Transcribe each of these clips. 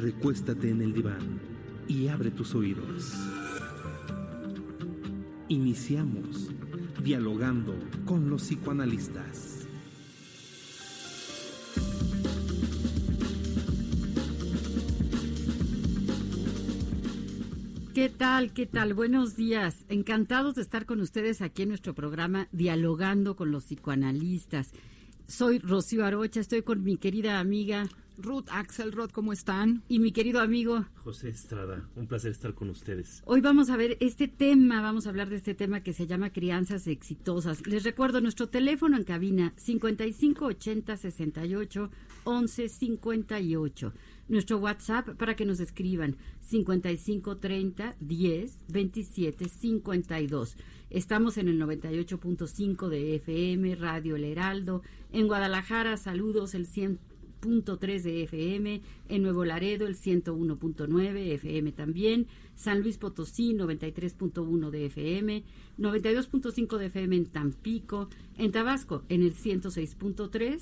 Recuéstate en el diván y abre tus oídos. Iniciamos dialogando con los psicoanalistas. ¿Qué tal? ¿Qué tal? Buenos días. Encantados de estar con ustedes aquí en nuestro programa Dialogando con los psicoanalistas. Soy Rocío Arocha, estoy con mi querida amiga Ruth Axelrod, ¿cómo están? y mi querido amigo. José Estrada, un placer estar con ustedes. Hoy vamos a ver este tema, vamos a hablar de este tema que se llama crianzas exitosas. Les recuerdo nuestro teléfono en cabina 5580 68 11 58. Nuestro WhatsApp para que nos escriban 5530 10 27 52. Estamos en el 98.5 de FM, Radio El Heraldo. En Guadalajara, saludos el 100.3 de FM. En Nuevo Laredo, el 101.9 FM también. San Luis Potosí, 93.1 de FM. 92.5 de FM en Tampico. En Tabasco, en el 106.3.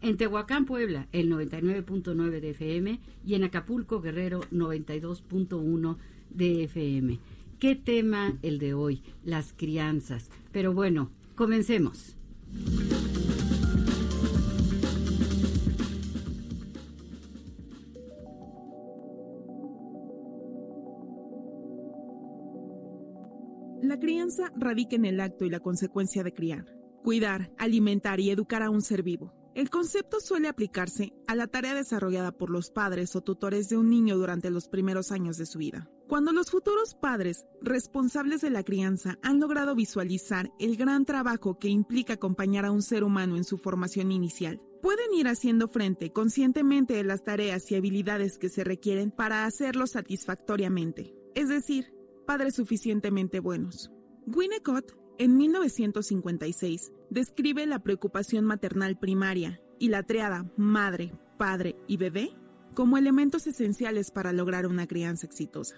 En Tehuacán, Puebla, el 99.9 de FM y en Acapulco, Guerrero, 92.1 de FM. ¿Qué tema el de hoy? Las crianzas. Pero bueno, comencemos. La crianza radica en el acto y la consecuencia de criar, cuidar, alimentar y educar a un ser vivo. El concepto suele aplicarse a la tarea desarrollada por los padres o tutores de un niño durante los primeros años de su vida. Cuando los futuros padres responsables de la crianza han logrado visualizar el gran trabajo que implica acompañar a un ser humano en su formación inicial, pueden ir haciendo frente conscientemente de las tareas y habilidades que se requieren para hacerlo satisfactoriamente, es decir, padres suficientemente buenos. Winnicott, en 1956, describe la preocupación maternal primaria y la triada madre, padre y bebé como elementos esenciales para lograr una crianza exitosa.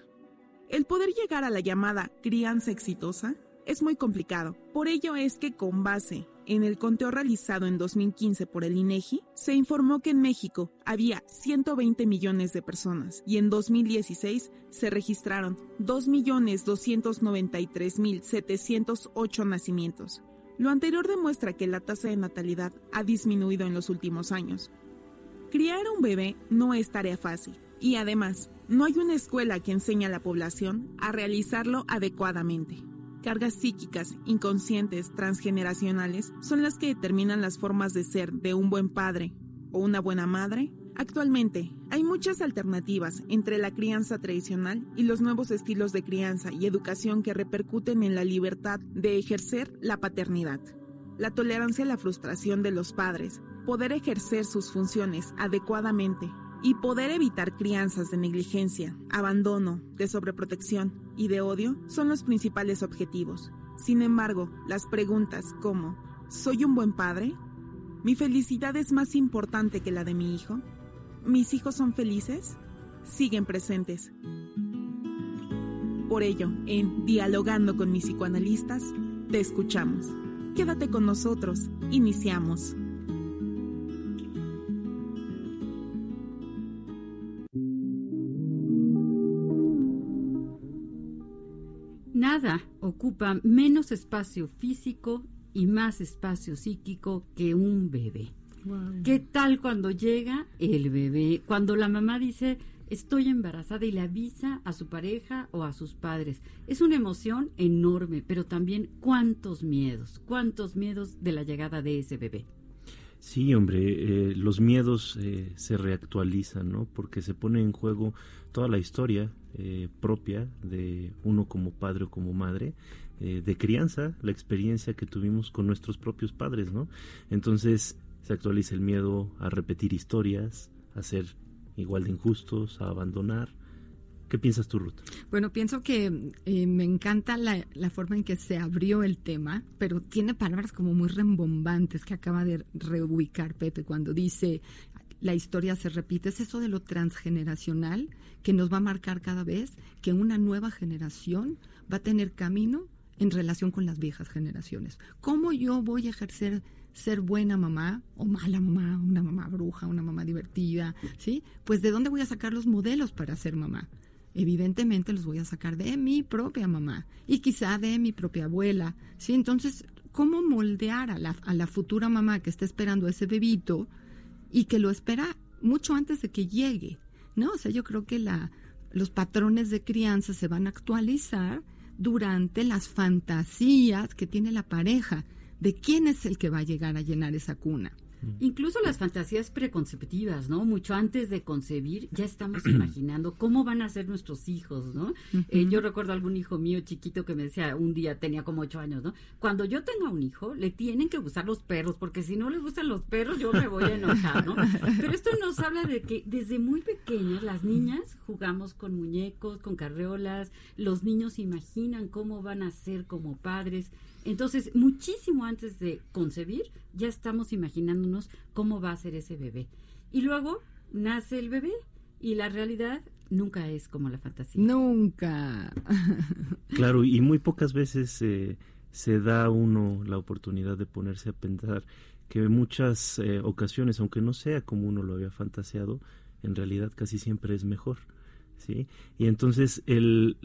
El poder llegar a la llamada crianza exitosa es muy complicado. Por ello es que con base en el conteo realizado en 2015 por el INEGI, se informó que en México había 120 millones de personas y en 2016 se registraron 2.293.708 nacimientos. Lo anterior demuestra que la tasa de natalidad ha disminuido en los últimos años. Criar un bebé no es tarea fácil y además no hay una escuela que enseñe a la población a realizarlo adecuadamente. Cargas psíquicas, inconscientes, transgeneracionales son las que determinan las formas de ser de un buen padre o una buena madre. Actualmente hay muchas alternativas entre la crianza tradicional y los nuevos estilos de crianza y educación que repercuten en la libertad de ejercer la paternidad, la tolerancia a la frustración de los padres, poder ejercer sus funciones adecuadamente y poder evitar crianzas de negligencia, abandono, de sobreprotección y de odio son los principales objetivos. Sin embargo, las preguntas como ¿soy un buen padre? ¿Mi felicidad es más importante que la de mi hijo? ¿Mis hijos son felices? siguen presentes. Por ello, en Dialogando con mis psicoanalistas, te escuchamos. Quédate con nosotros. Iniciamos. Nada ocupa menos espacio físico y más espacio psíquico que un bebé. ¿Qué tal cuando llega el bebé? Cuando la mamá dice estoy embarazada y le avisa a su pareja o a sus padres. Es una emoción enorme, pero también cuántos miedos, cuántos miedos de la llegada de ese bebé. Sí, hombre, eh, los miedos eh, se reactualizan, ¿no? Porque se pone en juego toda la historia eh, propia de uno como padre o como madre, eh, de crianza, la experiencia que tuvimos con nuestros propios padres, ¿no? Entonces se actualiza el miedo a repetir historias, a ser igual de injustos, a abandonar. ¿Qué piensas tú, Ruth? Bueno, pienso que eh, me encanta la, la, forma en que se abrió el tema, pero tiene palabras como muy rembombantes que acaba de reubicar Pepe cuando dice la historia se repite. Es eso de lo transgeneracional que nos va a marcar cada vez que una nueva generación va a tener camino en relación con las viejas generaciones. ¿Cómo yo voy a ejercer ser buena mamá o mala mamá, una mamá bruja, una mamá divertida? ¿Sí? Pues de dónde voy a sacar los modelos para ser mamá? evidentemente los voy a sacar de mi propia mamá y quizá de mi propia abuela. ¿sí? Entonces, ¿cómo moldear a la, a la futura mamá que está esperando a ese bebito y que lo espera mucho antes de que llegue? ¿no? O sea, yo creo que la, los patrones de crianza se van a actualizar durante las fantasías que tiene la pareja de quién es el que va a llegar a llenar esa cuna. Incluso las fantasías preconceptivas, ¿no? Mucho antes de concebir ya estamos imaginando cómo van a ser nuestros hijos, ¿no? Eh, yo recuerdo algún hijo mío chiquito que me decía un día, tenía como ocho años, ¿no? Cuando yo tenga un hijo, le tienen que gustar los perros, porque si no le gustan los perros, yo me voy a enojar, ¿no? Pero esto nos habla de que desde muy pequeñas las niñas jugamos con muñecos, con carreolas, los niños imaginan cómo van a ser como padres. Entonces, muchísimo antes de concebir, ya estamos imaginándonos cómo va a ser ese bebé. Y luego nace el bebé y la realidad nunca es como la fantasía. Nunca. claro, y muy pocas veces eh, se da uno la oportunidad de ponerse a pensar que en muchas eh, ocasiones, aunque no sea como uno lo había fantaseado, en realidad casi siempre es mejor. ¿Sí? Y entonces el,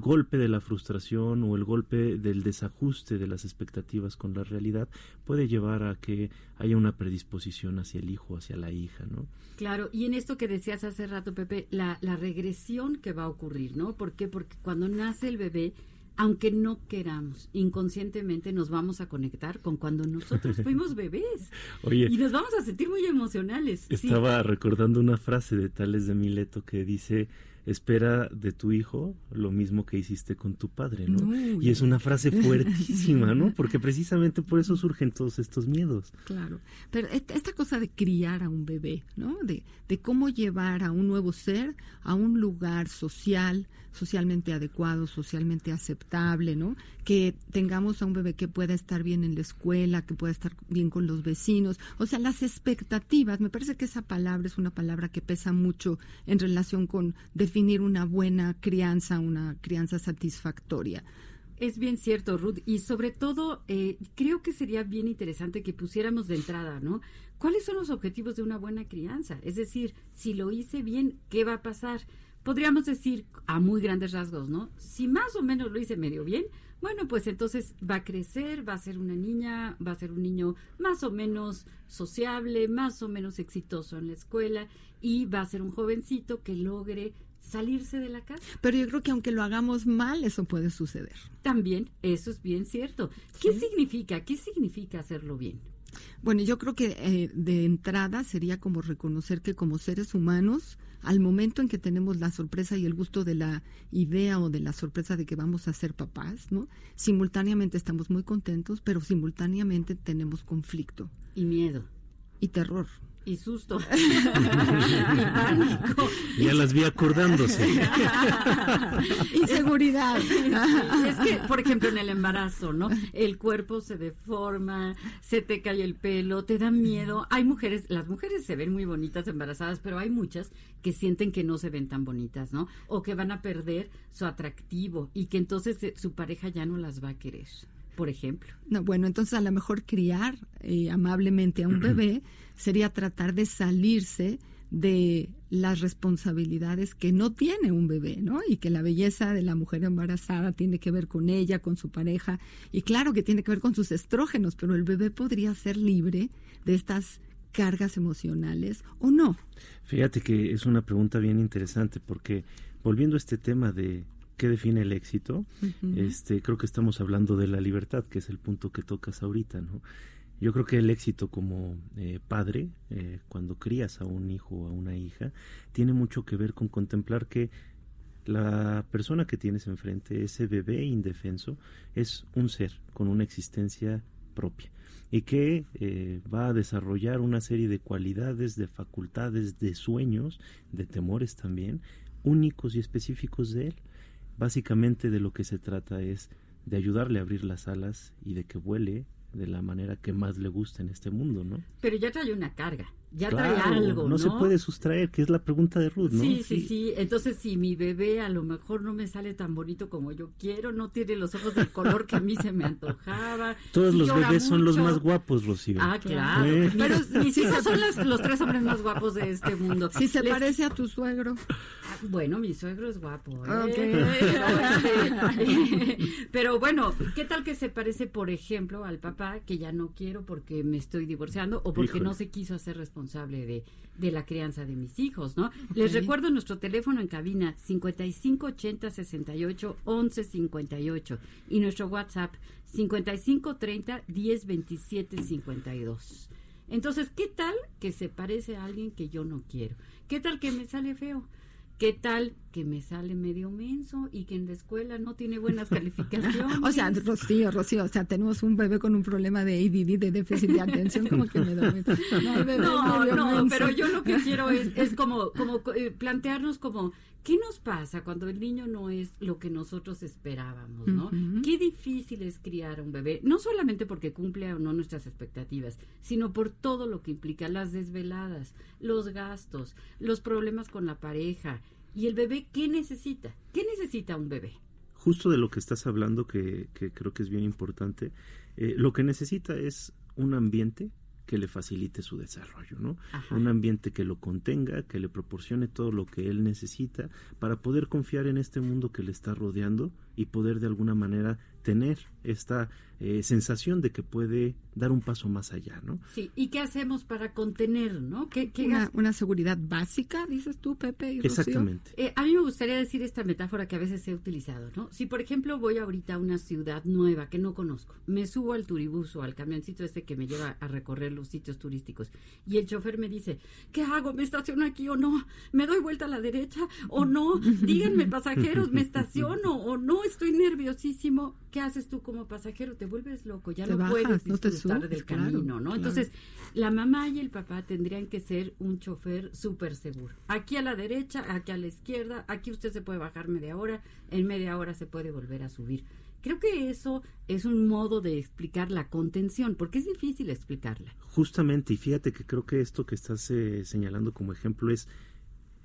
golpe de la frustración o el golpe del desajuste de las expectativas con la realidad puede llevar a que haya una predisposición hacia el hijo, hacia la hija, ¿no? Claro, y en esto que decías hace rato, Pepe, la, la regresión que va a ocurrir, ¿no? ¿Por qué? Porque cuando nace el bebé, aunque no queramos, inconscientemente nos vamos a conectar con cuando nosotros fuimos bebés. Oye, y nos vamos a sentir muy emocionales. Estaba recordando una frase de Tales de Mileto que dice, espera de tu hijo lo mismo que hiciste con tu padre, ¿no? y es una frase fuertísima, ¿no? Porque precisamente por eso surgen todos estos miedos. Claro, pero esta cosa de criar a un bebé, ¿no? De, de cómo llevar a un nuevo ser a un lugar social, socialmente adecuado, socialmente aceptable, ¿no? Que tengamos a un bebé que pueda estar bien en la escuela, que pueda estar bien con los vecinos, o sea, las expectativas, me parece que esa palabra es una palabra que pesa mucho en relación con definir una buena crianza, una crianza satisfactoria. Es bien cierto, Ruth, y sobre todo eh, creo que sería bien interesante que pusiéramos de entrada, ¿no? ¿Cuáles son los objetivos de una buena crianza? Es decir, si lo hice bien, ¿qué va a pasar? Podríamos decir a muy grandes rasgos, ¿no? Si más o menos lo hice medio bien, bueno, pues entonces va a crecer, va a ser una niña, va a ser un niño más o menos sociable, más o menos exitoso en la escuela y va a ser un jovencito que logre salirse de la casa. Pero yo creo que aunque lo hagamos mal, eso puede suceder. También, eso es bien cierto. ¿Qué significa? ¿Qué significa hacerlo bien? Bueno, yo creo que eh, de entrada sería como reconocer que como seres humanos, al momento en que tenemos la sorpresa y el gusto de la idea o de la sorpresa de que vamos a ser papás, ¿no? Simultáneamente estamos muy contentos, pero simultáneamente tenemos conflicto. Y miedo. Y terror y susto y pánico. Ya las vi acordándose. Inseguridad. es que, por ejemplo, en el embarazo, ¿no? El cuerpo se deforma, se te cae el pelo, te da miedo. Hay mujeres, las mujeres se ven muy bonitas embarazadas, pero hay muchas que sienten que no se ven tan bonitas, ¿no? O que van a perder su atractivo y que entonces eh, su pareja ya no las va a querer por ejemplo. No, bueno, entonces a lo mejor criar eh, amablemente a un bebé sería tratar de salirse de las responsabilidades que no tiene un bebé, ¿no? Y que la belleza de la mujer embarazada tiene que ver con ella, con su pareja, y claro que tiene que ver con sus estrógenos, pero el bebé podría ser libre de estas cargas emocionales o no. Fíjate que es una pregunta bien interesante porque volviendo a este tema de qué define el éxito, este, creo que estamos hablando de la libertad, que es el punto que tocas ahorita, ¿no? Yo creo que el éxito como eh, padre, eh, cuando crías a un hijo o a una hija, tiene mucho que ver con contemplar que la persona que tienes enfrente, ese bebé indefenso, es un ser con una existencia propia y que eh, va a desarrollar una serie de cualidades, de facultades, de sueños, de temores también, únicos y específicos de él. Básicamente de lo que se trata es de ayudarle a abrir las alas y de que vuele de la manera que más le gusta en este mundo, ¿no? Pero ya trae una carga, ya trae algo, ¿no? No se puede sustraer, que es la pregunta de Ruth, ¿no? Sí, sí, sí, Entonces, si mi bebé a lo mejor no me sale tan bonito como yo quiero, no tiene los ojos del color que a mí se me antojaba. Todos los bebés son los más guapos, Rocío. Ah, claro. Pero mis hijos son los, tres hombres más guapos de este mundo. Si se parece a tu suegro. Bueno, mi suegro es guapo. ¿eh? Pero bueno, ¿qué tal que se parece, por ejemplo, al papá que ya no quiero porque me estoy divorciando o porque no se quiso hacer responsable de, de, la crianza de mis hijos, ¿no? Les recuerdo nuestro teléfono en cabina 5580 68 11 58 y nuestro WhatsApp 5530 10 27 52. Entonces, ¿qué tal que se parece a alguien que yo no quiero? ¿Qué tal que me sale feo? ¿Qué tal que me sale medio menso y que en la escuela no tiene buenas calificaciones? o sea, Rocío, Rocío, o sea, tenemos un bebé con un problema de ADD, de déficit de atención, como que me da... No, no, pero yo lo que quiero es, es como, como eh, plantearnos como, ¿qué nos pasa cuando el niño no es lo que nosotros esperábamos, no? Qué difícil es criar a un bebé, no solamente porque cumple o no nuestras expectativas, sino por todo lo que implica las desveladas, los gastos, los problemas con la pareja, ¿Y el bebé qué necesita? ¿Qué necesita un bebé? Justo de lo que estás hablando, que, creo que es bien importante, eh, lo que necesita es un ambiente que le facilite su desarrollo, ¿no? Un ambiente que lo contenga, que le proporcione todo lo que él necesita para poder confiar en este mundo que le está rodeando y poder de alguna manera tener esta eh, sensación de que puede dar un paso más allá, ¿no? Sí, ¿y qué hacemos para contener, no? ¿Qué, una, seguridad básica, dices tú, Pepe? Exactamente. Eh, a mí me gustaría decir esta metáfora que a veces he utilizado, ¿no? Si, por ejemplo, voy ahorita a una ciudad nueva que no conozco, me subo al turibús o al camioncito este que me lleva a recorrer los sitios turísticos y el chofer me dice, ¿qué hago? ¿Me estaciono aquí o no? ¿Me doy vuelta a la derecha o no? Díganme, pasajeros, ¿me estaciono o no? Estoy nerviosísimo. ¿Qué haces tú como pasajero? Te vuelves loco, ya no puedes disfrutar del camino, ¿no? Entonces, la mamá y el papá tendrían que ser un chofer súper seguro. Aquí a la derecha, aquí a la izquierda, aquí usted se puede bajar media hora, en media hora se puede volver a subir. Creo que eso es un modo de explicar la contención, porque es difícil explicarla. Justamente, y fíjate que creo que esto que estás eh, señalando como ejemplo es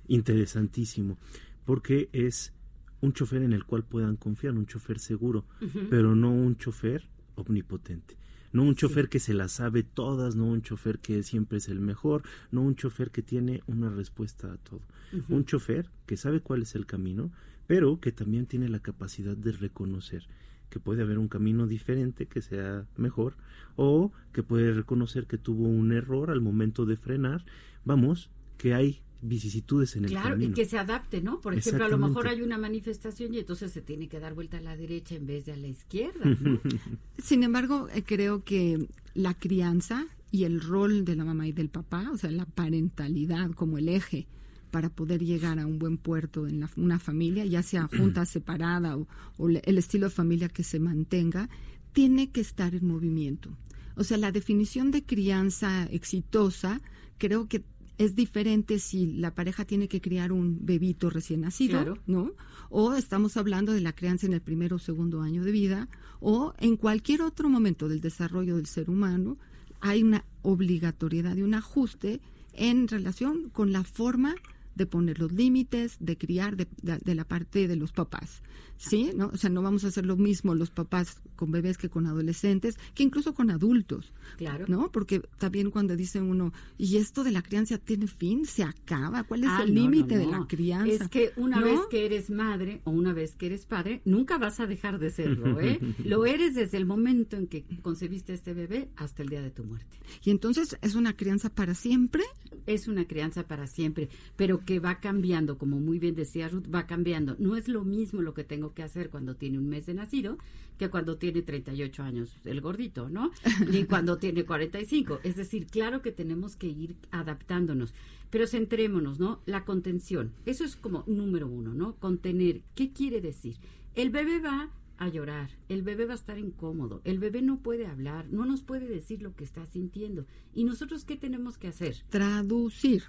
interesantísimo, porque es un chofer en el cual puedan confiar, un chofer seguro, pero no un chofer omnipotente. No un chofer que se las sabe todas, no un chofer que siempre es el mejor, no un chofer que tiene una respuesta a todo. Un chofer que sabe cuál es el camino, pero que también tiene la capacidad de reconocer que puede haber un camino diferente que sea mejor o que puede reconocer que tuvo un error al momento de frenar. Vamos, que hay vicisitudes en el camino. Claro, y que se adapte, ¿no? Por ejemplo, a lo mejor hay una manifestación y entonces se tiene que dar vuelta a la derecha en vez de a la izquierda. Sin embargo, eh, creo que la crianza y el rol de la mamá y del papá, o sea, la parentalidad como el eje para poder llegar a un buen puerto en una familia, ya sea junta, separada o, o el estilo de familia que se mantenga, tiene que estar en movimiento. O sea, la definición de crianza exitosa creo que es diferente si la pareja tiene que criar un bebito recién nacido, ¿no? O estamos hablando de la crianza en el primero o segundo año de vida, o en cualquier otro momento del desarrollo del ser humano, hay una obligatoriedad y un ajuste en relación con la forma de poner los límites, de criar de, de, la parte de los papás. ¿Sí? ¿No? O sea, no vamos a hacer lo mismo los papás con bebés que con adolescentes, que incluso con adultos. Claro. ¿No? Porque también cuando dice uno, ¿y esto de la crianza tiene fin? ¿Se acaba? ¿Cuál es ah, el límite de la crianza? Es que una vez que eres madre o una vez que eres padre, nunca vas a dejar de serlo, ¿eh? lo eres desde el momento en que concebiste a este bebé hasta el día de tu muerte. ¿Y entonces es una crianza para siempre? Es una crianza para siempre, pero que va cambiando, como muy bien decía Ruth, va cambiando. No es lo mismo lo que tengo que hacer cuando tiene un mes de nacido que cuando tiene 38 años el gordito, ¿no? Ni cuando tiene 45. Es decir, claro que tenemos que ir adaptándonos. Pero centrémonos, ¿no? La contención. Eso es como número uno, ¿no? Contener. ¿Qué quiere decir? El bebé va a llorar, el bebé va a estar incómodo, el bebé no puede hablar, no nos puede decir lo que está sintiendo. ¿Y nosotros qué tenemos que hacer? Traducir.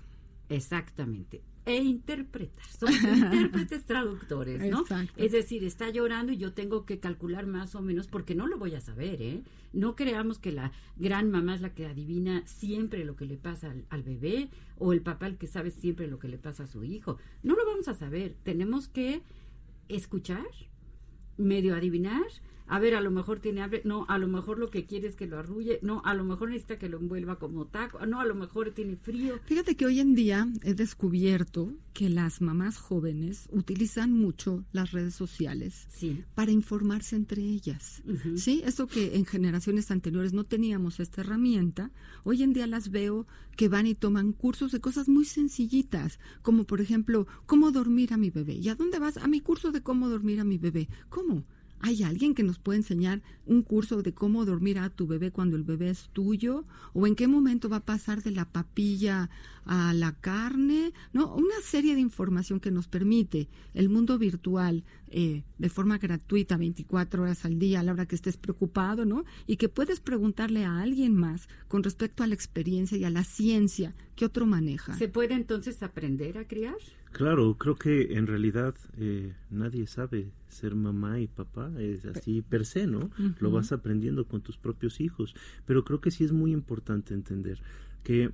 Exactamente. E interpretar. Somos intérpretes traductores, ¿no? Exacto. Es decir, está llorando y yo tengo que calcular más o menos porque no lo voy a saber, ¿eh? No creamos que la gran mamá es la que adivina siempre lo que le pasa al, al bebé o el papá el que sabe siempre lo que le pasa a su hijo. No lo vamos a saber. Tenemos que escuchar, medio adivinar. A ver, a lo mejor tiene hambre. No, a lo mejor lo que quiere es que lo arrulle. No, a lo mejor necesita que lo envuelva como taco. No, a lo mejor tiene frío. Fíjate que hoy en día he descubierto que las mamás jóvenes utilizan mucho las redes sociales Sí. para informarse entre ellas. Sí, eso que en generaciones anteriores no teníamos esta herramienta, hoy en día las veo que van y toman cursos de cosas muy sencillitas, como por ejemplo, cómo dormir a mi bebé. ¿Y a dónde vas? A mi curso de cómo dormir a mi bebé. ¿Cómo? ¿Hay alguien que nos puede enseñar un curso de cómo dormir a tu bebé cuando el bebé es tuyo? ¿O en qué momento va a pasar de la papilla a la carne? ¿No? Una serie de información que nos permite el mundo virtual eh, de forma gratuita, 24 horas al día, a la hora que estés preocupado, ¿no? Y que puedes preguntarle a alguien más con respecto a la experiencia y a la ciencia que otro maneja. ¿Se puede entonces aprender a criar? Claro, creo que en realidad eh, nadie sabe ser mamá y papá, es así per se, ¿no? Lo vas aprendiendo con tus propios hijos. Pero creo que sí es muy importante entender que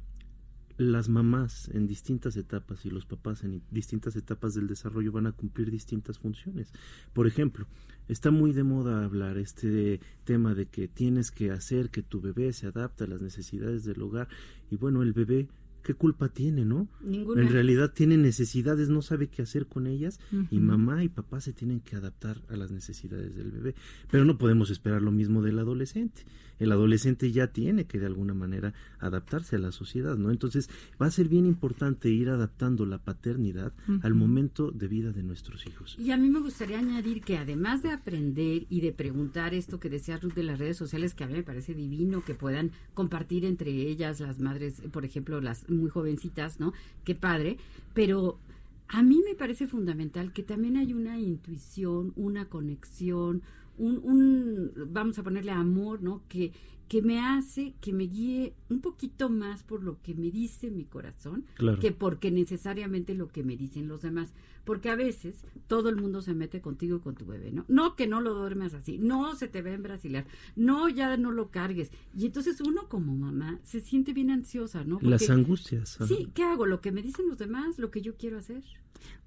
las mamás en distintas etapas y los papás en distintas etapas del desarrollo van a cumplir distintas funciones. Por ejemplo, está muy de moda hablar este tema de que tienes que hacer que tu bebé se adapte a las necesidades del hogar y bueno, el bebé ¿qué culpa tiene, no? Ninguna. En realidad tiene necesidades, no sabe qué hacer con ellas y mamá y papá se tienen que adaptar a las necesidades del bebé. Pero no podemos esperar lo mismo del adolescente. El adolescente ya tiene que de alguna manera adaptarse a la sociedad, ¿no? Entonces va a ser bien importante ir adaptando la paternidad al momento de vida de nuestros hijos. Y a mí me gustaría añadir que además de aprender y de preguntar esto que decía Ruth de las redes sociales, que a mí me parece divino que puedan compartir entre ellas las madres, por ejemplo, las muy jovencitas, ¿no? Qué padre, pero a mí me parece fundamental que también hay una intuición, una conexión, un, un vamos a ponerle amor, ¿no? Que, que me hace que me guíe un poquito más por lo que me dice mi corazón Claro. que porque necesariamente lo que me dicen los demás. Porque a veces todo el mundo se mete contigo y con tu bebé, ¿no? No que no lo duermas así, no se te ve en brasilear, no ya no lo cargues. Y entonces uno como mamá se siente bien ansiosa, ¿no? Las angustias. ajá. Sí, ¿qué hago? Lo que me dicen los demás, lo que yo quiero hacer.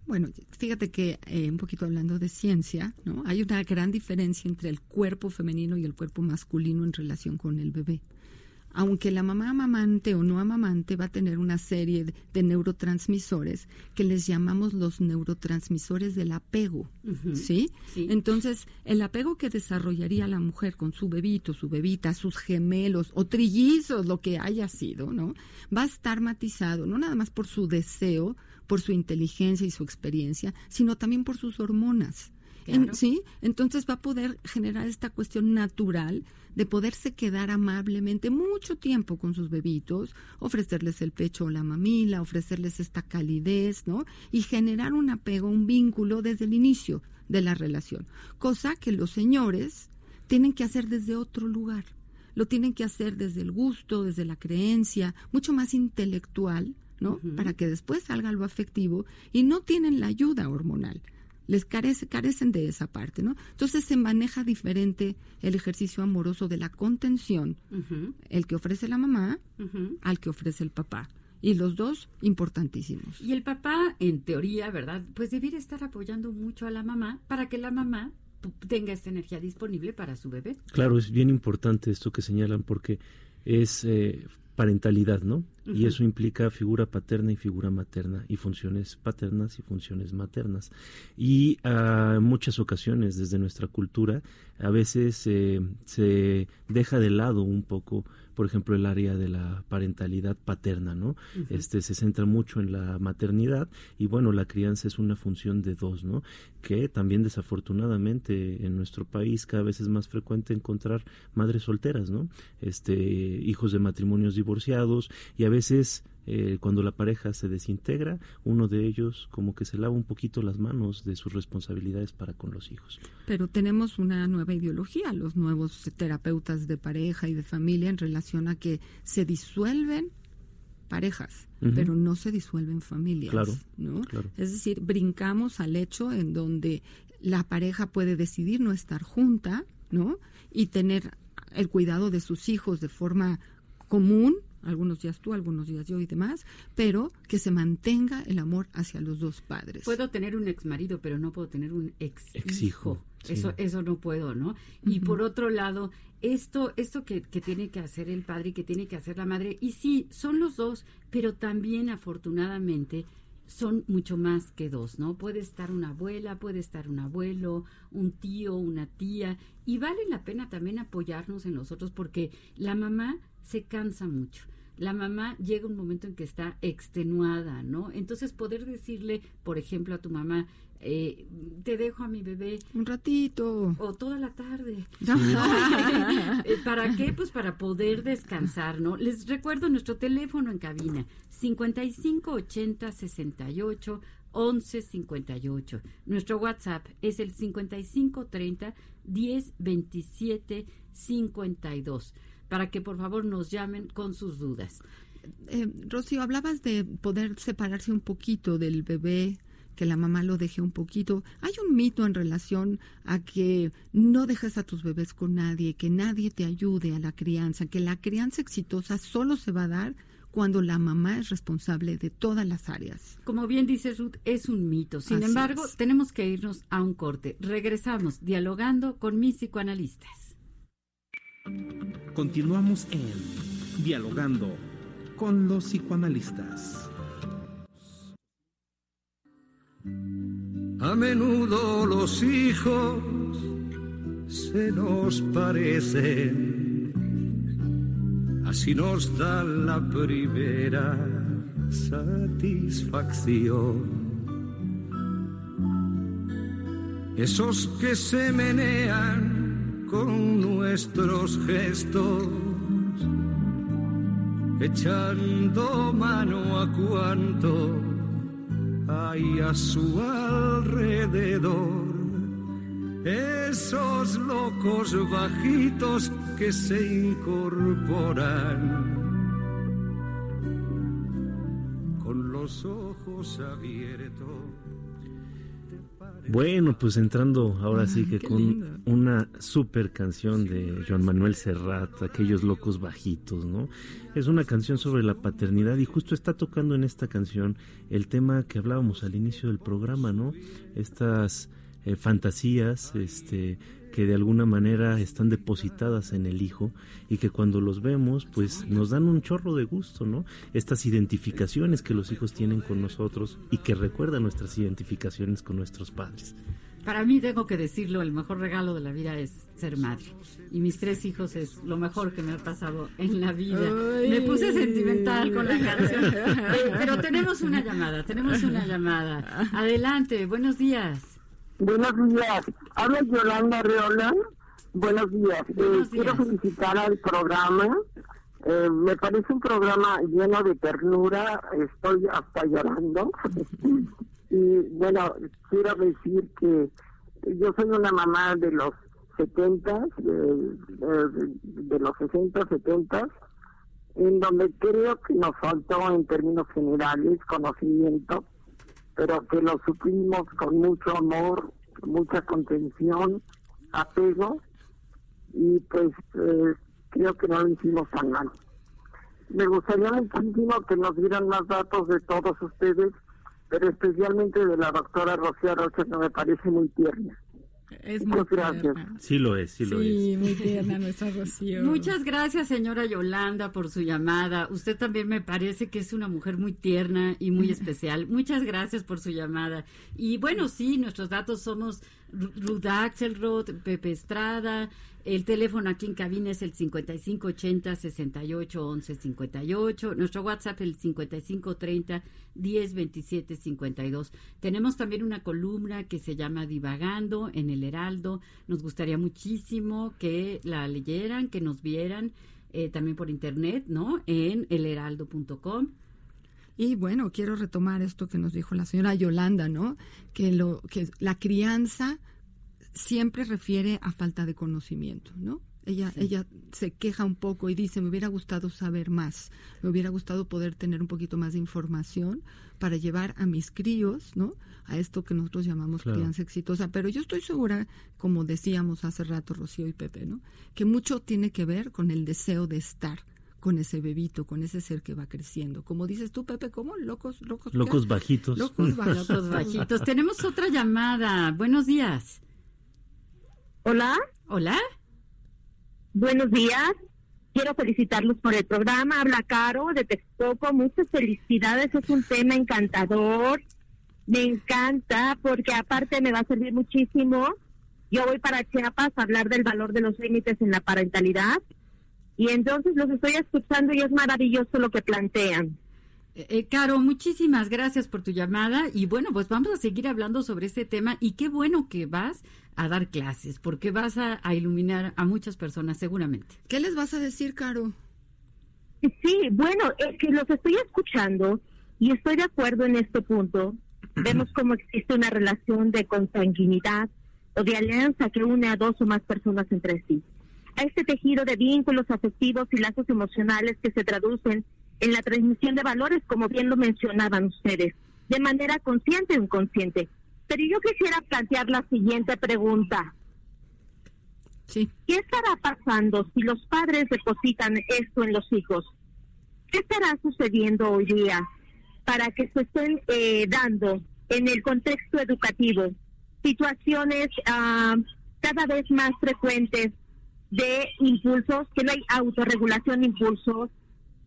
Bueno, fíjate que eh, un poquito hablando de ciencia, ¿no? Hay una gran diferencia entre el cuerpo femenino y el cuerpo masculino en relación con el bebé. Aunque la mamá amamante o no amamante va a tener una serie de, de neurotransmisores que les llamamos los neurotransmisores del apego, ¿sí? Sí. Entonces, el apego que desarrollaría la mujer con su bebito, su bebita, sus gemelos o trillizos, lo que haya sido, ¿no? Va a estar matizado no nada más por su deseo, por su inteligencia y su experiencia, sino también por sus hormonas. En- sí, entonces va a poder generar esta cuestión natural de poderse quedar amablemente mucho tiempo con sus bebitos, ofrecerles el pecho o la mamila, ofrecerles esta calidez, ¿no? Y generar un apego, un vínculo desde el inicio de la relación, cosa que los señores tienen que hacer desde otro lugar. Lo tienen que hacer desde el gusto, desde la creencia, mucho más intelectual, ¿no? Para que después salga lo afectivo y no tienen la ayuda hormonal les carece, carecen de esa parte, ¿no? Entonces se maneja diferente el ejercicio amoroso de la contención, el que ofrece la mamá al que ofrece el papá. Y los dos importantísimos. Y el papá, en teoría, ¿verdad? Pues debiera estar apoyando mucho a la mamá para que la mamá tenga esta energía disponible para su bebé. Claro, es bien importante esto que señalan porque es eh, parentalidad, ¿no? Y eso implica figura paterna y figura materna y funciones paternas y funciones maternas. Y ah, en muchas ocasiones desde nuestra cultura a veces eh, se deja de lado un poco, por ejemplo, el área de la parentalidad paterna, ¿no? Este se centra mucho en la maternidad y bueno, la crianza es una función de dos, ¿no? Que también desafortunadamente en nuestro país cada vez es más frecuente encontrar madres solteras, ¿no? Este hijos de matrimonios divorciados y a veces eh, cuando la pareja se desintegra, uno de ellos como que se lava un poquito las manos de sus responsabilidades para con los hijos. Pero tenemos una nueva ideología, los nuevos terapeutas de pareja y de familia en relación a que se disuelven parejas, pero no se disuelven familias. Claro, ¿no? claro. Es decir, brincamos al hecho en donde la pareja puede decidir no estar junta, ¿no? Y tener el cuidado de sus hijos de forma común, algunos días tú, algunos días yo y demás, pero que se mantenga el amor hacia los dos padres. Puedo tener un ex marido, pero no puedo tener un ex, Ex hijo. sí. Eso, eso no puedo, ¿no? Y por otro lado, esto, esto que, que tiene que hacer el padre y que tiene que hacer la madre, y sí, son los dos, pero también afortunadamente son mucho más que dos, ¿no? Puede estar una abuela, puede estar un abuelo, un tío, una tía, y vale la pena también apoyarnos en los otros porque la mamá se cansa mucho. La mamá llega un momento en que está extenuada, ¿no? Entonces poder decirle, por ejemplo, a tu mamá, eh, te dejo a mi bebé Un ratito. o toda la tarde. Eh, ¿Para qué? Pues para poder descansar, ¿no? Les recuerdo nuestro teléfono en cabina, 5580 68 11 58. Nuestro WhatsApp es el 5530 10 27 52. Para que por favor nos llamen con sus dudas. Eh, Rocío, hablabas de poder separarse un poquito del bebé, que la mamá lo deje un poquito. Hay un mito en relación a que no dejes a tus bebés con nadie, que nadie te ayude a la crianza, que la crianza exitosa solo se va a dar cuando la mamá es responsable de todas las áreas. Como bien dice Ruth, es un mito. Sin Así embargo, es. tenemos que irnos a un corte. Regresamos dialogando con mis psicoanalistas. Continuamos en Dialogando con los psicoanalistas. A menudo los hijos se nos parecen, así nos da la primera satisfacción. Esos que se menean con nuestros gestos, echando mano a cuanto hay a su alrededor. Esos locos bajitos que se incorporan con los ojos abiertos. Bueno, pues entrando ahora sí que qué con lindo. una super canción de Joan Manuel Serrat, aquellos locos bajitos, ¿no? Es una canción sobre la paternidad y justo está tocando en esta canción el tema que hablábamos al inicio del programa, ¿no? Estas eh, fantasías, este que de alguna manera están depositadas en el hijo y que cuando los vemos pues nos dan un chorro de gusto, ¿no? Estas identificaciones que los hijos tienen con nosotros y que recuerdan nuestras identificaciones con nuestros padres. Para mí, tengo que decirlo, el mejor regalo de la vida es ser madre. Y mis tres hijos es lo mejor que me ha pasado en la vida. Me puse sentimental con la canción. Pero tenemos una llamada, tenemos una llamada. Adelante, buenos días. Buenos días. Habla Yolanda Reola. Buenos días. Eh, Quiero felicitar al programa. Eh, me parece un programa lleno de ternura. Estoy hasta llorando. y bueno, quiero decir que yo soy una mamá de los 70, de, de- de los 60, 70, en donde creo que nos faltó en términos generales conocimiento pero que lo suplimos con mucho amor, mucha contención, apego, y pues eh, creo que no lo hicimos tan mal. Me gustaría muchísimo que nos dieran más datos de todos ustedes, pero especialmente de la doctora Rocío Rocha, que me parece muy tierna. Es muy muy gracias. tierna. Sí lo es, sí lo es. Sí, muy tierna nuestra Rocío. Muchas gracias, señora Yolanda, por su llamada. Usted también me parece que es una mujer muy tierna y muy especial. Muchas gracias por su llamada. Y bueno, sí, nuestros datos somos Ruth Axelrod, Pepe Estrada. El teléfono aquí en cabina es el 5580 68 11 58. Nuestro WhatsApp el 5530 10 27 52. Tenemos también una columna que se llama Divagando en el Heraldo. Nos gustaría muchísimo que la leyeran, que nos vieran eh, también por internet, ¿no? En elheraldo.com. Y bueno, quiero retomar esto que nos dijo la señora Yolanda, ¿no? Que, lo, que la crianza siempre refiere a falta de conocimiento, ¿no? Ella, ella se queja un poco y dice, me hubiera gustado saber más, me hubiera gustado poder tener un poquito más de información para llevar a mis críos, ¿no? A esto que nosotros llamamos crianza exitosa. Pero yo estoy segura, como decíamos hace rato Rocío y Pepe, ¿no? Que mucho tiene que ver con el deseo de estar con ese bebito, con ese ser que va creciendo. Como dices tú, Pepe, ¿cómo? Locos, locos. Locos bajitos. Locos, locos bajitos. Tenemos otra llamada. Buenos días. Hola. Hola. Buenos días. Quiero felicitarlos por el programa. Habla Caro de Texcoco. Muchas felicidades. Es un tema encantador. Me encanta porque aparte me va a servir muchísimo. Yo voy para Chiapas a hablar del valor de los límites en la parentalidad. Y entonces los estoy escuchando y es maravilloso lo que plantean. Eh, eh, Caro, muchísimas gracias por tu llamada y bueno, pues vamos a seguir hablando sobre este tema y qué bueno que vas a dar clases porque vas a, iluminar a muchas personas seguramente. ¿Qué les vas a decir, Caro? Sí, bueno, es que los estoy escuchando y estoy de acuerdo en este punto. Vemos cómo existe una relación de consanguinidad o de alianza que une a dos o más personas entre sí. A este tejido de vínculos afectivos y lazos emocionales que se traducen en la transmisión de valores, como bien lo mencionaban ustedes, de manera consciente o inconsciente. Pero yo quisiera plantear la siguiente pregunta. Sí. ¿Qué estará pasando si los padres depositan esto en los hijos? ¿Qué estará sucediendo hoy día para que se estén eh, dando en el contexto educativo situaciones ah, cada vez más frecuentes de impulsos, que no hay autorregulación de impulsos,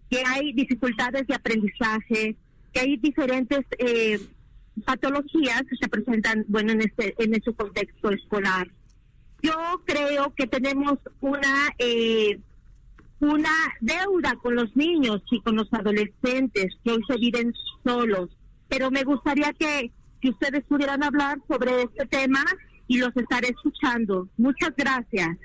que hay dificultades de aprendizaje, que hay diferentes eh, patologías que se presentan, bueno, en este en este contexto escolar. Yo creo que tenemos una eh, una deuda con los niños y con los adolescentes que hoy se viven solos, pero me gustaría que, que ustedes pudieran hablar sobre este tema y los estaré escuchando. Muchas gracias.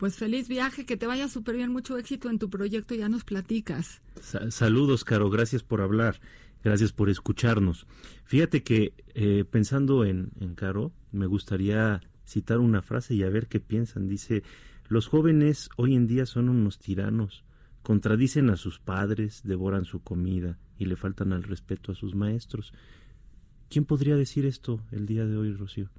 Pues feliz viaje, que te vaya súper bien, mucho éxito en tu proyecto, ya nos platicas. saludos, Caro, gracias por hablar, gracias por escucharnos. Fíjate que eh, pensando en, en Caro, me gustaría citar una frase y a ver qué piensan. Dice, los jóvenes hoy en día son unos tiranos, contradicen a sus padres, devoran su comida y le faltan al respeto a sus maestros. ¿Quién podría decir esto el día de hoy, Rocío?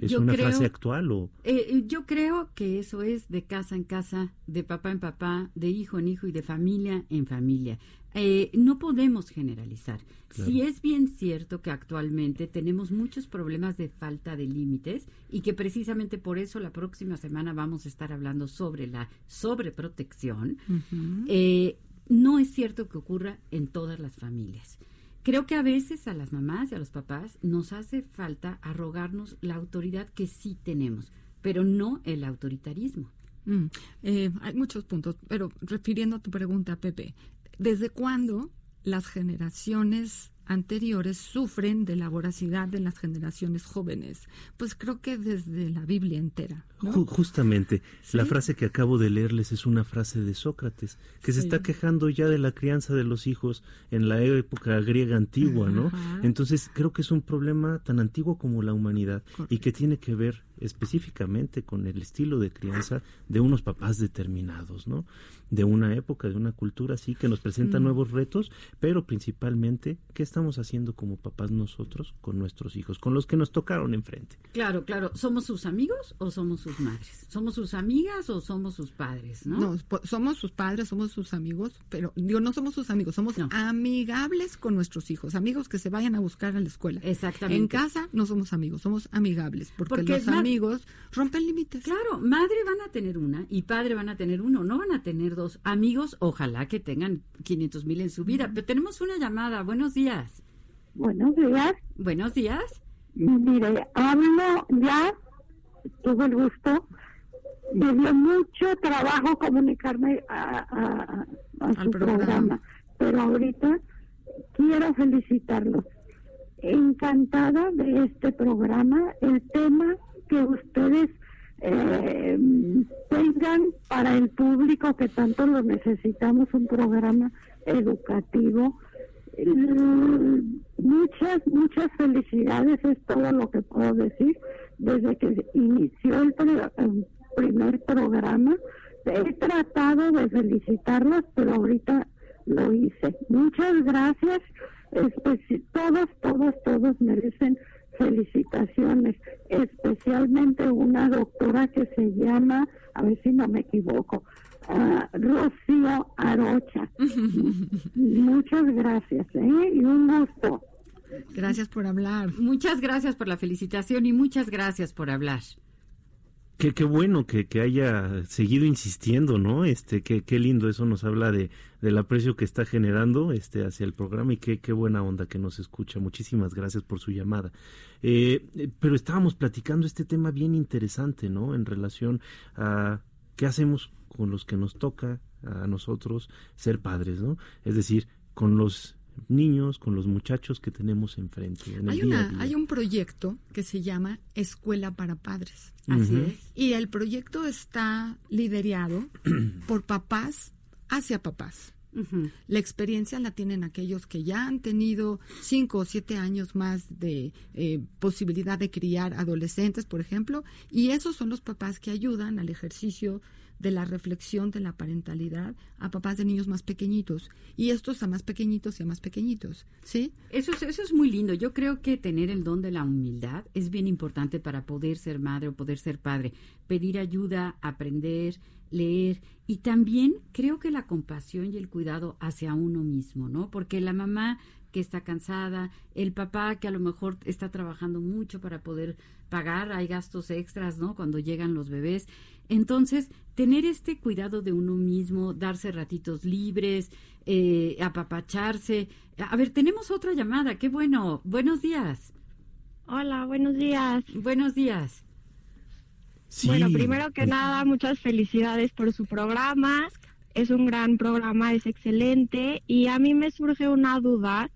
¿Es una frase actual o...? Eh, eh, yo creo que eso es de casa en casa, de papá en papá, de hijo en hijo y de familia en familia. Eh, no podemos generalizar. Si es bien cierto que actualmente tenemos muchos problemas de falta de límites y que precisamente por eso la próxima semana vamos a estar hablando sobre la sobreprotección. no es cierto que ocurra en todas las familias. Creo que a veces a las mamás y a los papás nos hace falta arrogarnos la autoridad que sí tenemos, pero no el autoritarismo. Mm, eh, hay muchos puntos, pero refiriendo a tu pregunta, Pepe, ¿desde cuándo las generaciones anteriores sufren de la voracidad de las generaciones jóvenes. Pues creo que desde la Biblia entera. Justamente, la frase que acabo de leerles es una frase de Sócrates, que se está quejando ya de la crianza de los hijos en la época griega antigua, ¿no? Entonces creo que es un problema tan antiguo como la humanidad y que tiene que ver específicamente con el estilo de crianza de unos papás determinados, ¿no? De una época, de una cultura así que nos presenta mm. nuevos retos, pero principalmente, ¿qué estamos haciendo como papás nosotros con nuestros hijos, con los que nos tocaron enfrente? Claro, claro. ¿Somos sus amigos o somos sus madres? ¿Somos sus amigas o somos sus padres, no? No, somos sus padres, somos sus amigos, pero digo, no somos sus amigos, somos amigables con nuestros hijos, amigos que se vayan a buscar a la escuela. Exactamente. En casa no somos amigos, somos amigables, porque, los amigos rompen límites. Claro, madre van a tener una y padre van a tener uno, no van a tener dos amigos, ojalá que tengan 500 mil en su vida. Pero tenemos una llamada, buenos días. Buenos días. Buenos días. Mire, hablo ya, tuve el gusto, me dio mucho trabajo comunicarme a, su programa. pero ahorita quiero felicitarlos. Encantada de este programa, el tema que ustedes eh, tengan para el público que tanto lo necesitamos, un programa educativo muchas, muchas felicidades, es todo lo que puedo decir. Desde que inició el, primer programa, he tratado de felicitarlos, pero ahorita lo hice. Muchas gracias. todos, todos, todos merecen felicitaciones, especialmente una doctora que se llama, a ver si no me equivoco, uh, Rocío Arocha. Muchas gracias, ¿eh? Y un gusto. Gracias por hablar. Muchas gracias por la felicitación y muchas gracias por hablar. Qué, qué bueno que, que, haya seguido insistiendo, ¿no? Este, qué, qué lindo, eso nos habla de, del aprecio que está generando este, hacia el programa y qué, qué buena onda que nos escucha. Muchísimas gracias por su llamada. Eh, pero estábamos platicando este tema bien interesante, ¿no? En relación a qué hacemos con los que nos toca a nosotros ser padres, ¿no? Es decir, con los niños, con los muchachos que tenemos enfrente. hay, una, hay un proyecto que se llama Escuela para Padres. Así es. Y el proyecto está liderado por papás hacia papás. La experiencia la tienen aquellos que ya han tenido cinco o siete años más de eh, posibilidad de criar adolescentes, por ejemplo, y esos son los papás que ayudan al ejercicio de la reflexión de la parentalidad a papás de niños más pequeñitos y estos a más pequeñitos y a más pequeñitos, ¿sí? Eso es, eso es muy lindo. Yo creo que tener el don de la humildad es bien importante para poder ser madre o poder ser padre. Pedir ayuda, aprender, leer y también creo que la compasión y el cuidado hacia uno mismo, ¿no? Porque la mamá que está cansada, el papá que a lo mejor está trabajando mucho para poder pagar, hay gastos extras, ¿no? Cuando llegan los bebés. Entonces, tener este cuidado de uno mismo, darse ratitos libres, eh, apapacharse. A ver, tenemos otra llamada, qué bueno. Buenos días. Hola, buenos días. Buenos días. Bueno, primero que nada, muchas felicidades por su programa. Es un gran programa, es excelente. Y a mí me surge una duda,